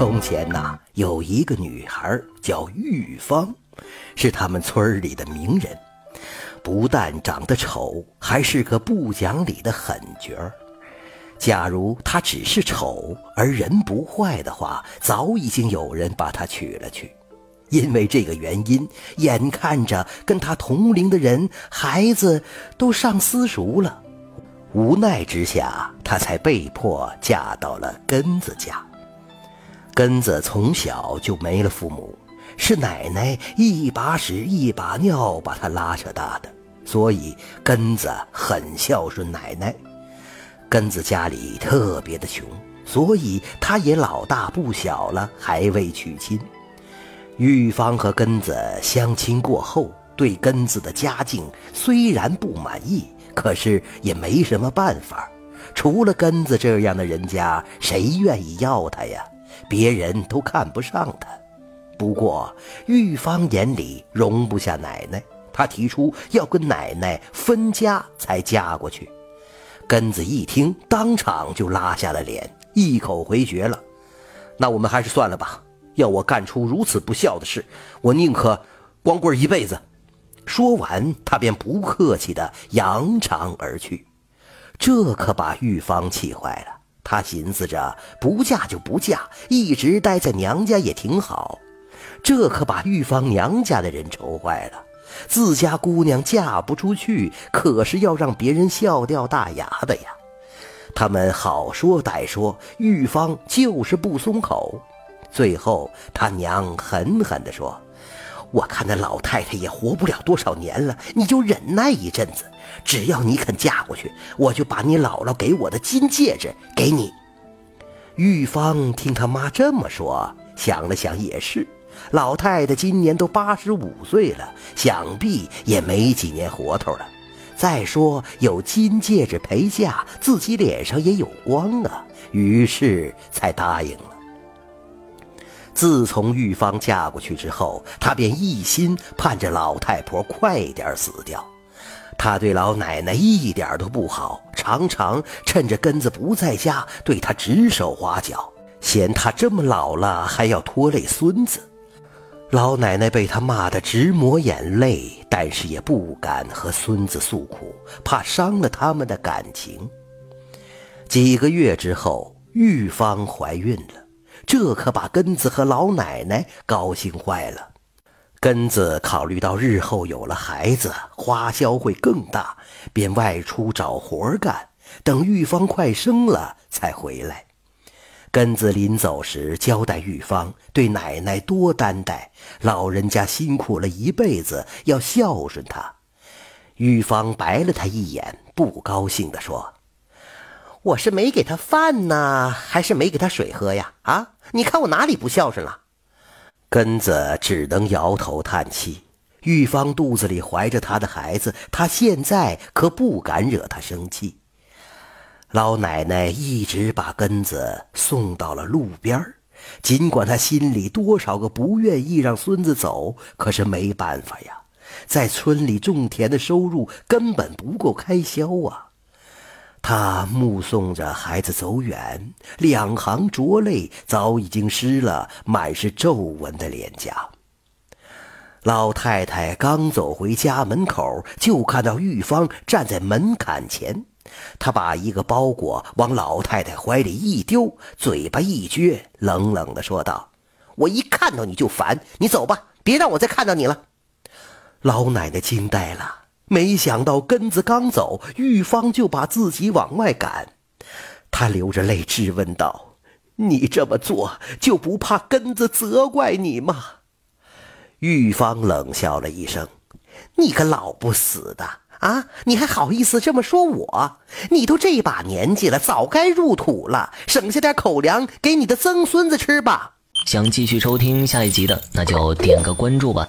从前呐，有一个女孩叫玉芳，是他们村里的名人。不但长得丑，还是个不讲理的狠角儿。假如她只是丑而人不坏的话，早已经有人把她娶了去。因为这个原因，眼看着跟她同龄的人孩子都上私塾了，无奈之下，她才被迫嫁到了根子家。根子从小就没了父母。是奶奶一把屎一把尿把他拉扯大的，所以根子很孝顺奶奶。根子家里特别的穷，所以他也老大不小了，还未娶亲。玉芳和根子相亲过后，对根子的家境虽然不满意，可是也没什么办法。除了根子这样的人家，谁愿意要他呀？别人都看不上他。不过，玉芳眼里容不下奶奶，她提出要跟奶奶分家才嫁过去。根子一听，当场就拉下了脸，一口回绝了。那我们还是算了吧。要我干出如此不孝的事，我宁可光棍一辈子。说完，他便不客气地扬长而去。这可把玉芳气坏了。她寻思着，不嫁就不嫁，一直待在娘家也挺好。这可把玉芳娘家的人愁坏了，自家姑娘嫁不出去，可是要让别人笑掉大牙的呀。他们好说歹说，玉芳就是不松口。最后，他娘狠狠地说：“我看那老太太也活不了多少年了，你就忍耐一阵子。只要你肯嫁过去，我就把你姥姥给我的金戒指给你。”玉芳听他妈这么说，想了想，也是。老太太今年都八十五岁了，想必也没几年活头了。再说有金戒指陪嫁，自己脸上也有光啊。于是才答应了。自从玉芳嫁过去之后，她便一心盼着老太婆快点死掉。她对老奶奶一点都不好，常常趁着根子不在家，对她指手画脚，嫌她这么老了还要拖累孙子。老奶奶被他骂得直抹眼泪，但是也不敢和孙子诉苦，怕伤了他们的感情。几个月之后，玉芳怀孕了，这可把根子和老奶奶高兴坏了。根子考虑到日后有了孩子，花销会更大，便外出找活干，等玉芳快生了才回来。根子临走时交代玉芳，对奶奶多担待，老人家辛苦了一辈子，要孝顺她。玉芳白了他一眼，不高兴地说：“我是没给他饭呢，还是没给他水喝呀？啊，你看我哪里不孝顺了？”根子只能摇头叹气。玉芳肚子里怀着他的孩子，他现在可不敢惹他生气。老奶奶一直把根子送到了路边尽管她心里多少个不愿意让孙子走，可是没办法呀，在村里种田的收入根本不够开销啊。他目送着孩子走远，两行浊泪早已经湿了满是皱纹的脸颊。老太太刚走回家门口，就看到玉芳站在门槛前。他把一个包裹往老太太怀里一丢，嘴巴一撅，冷冷地说道：“我一看到你就烦，你走吧，别让我再看到你了。”老奶奶惊呆了，没想到根子刚走，玉芳就把自己往外赶。她流着泪质问道：“你这么做就不怕根子责怪你吗？”玉芳冷笑了一声：“你个老不死的！”啊！你还好意思这么说我？你都这把年纪了，早该入土了，省下点口粮给你的曾孙子吃吧。想继续收听下一集的，那就点个关注吧。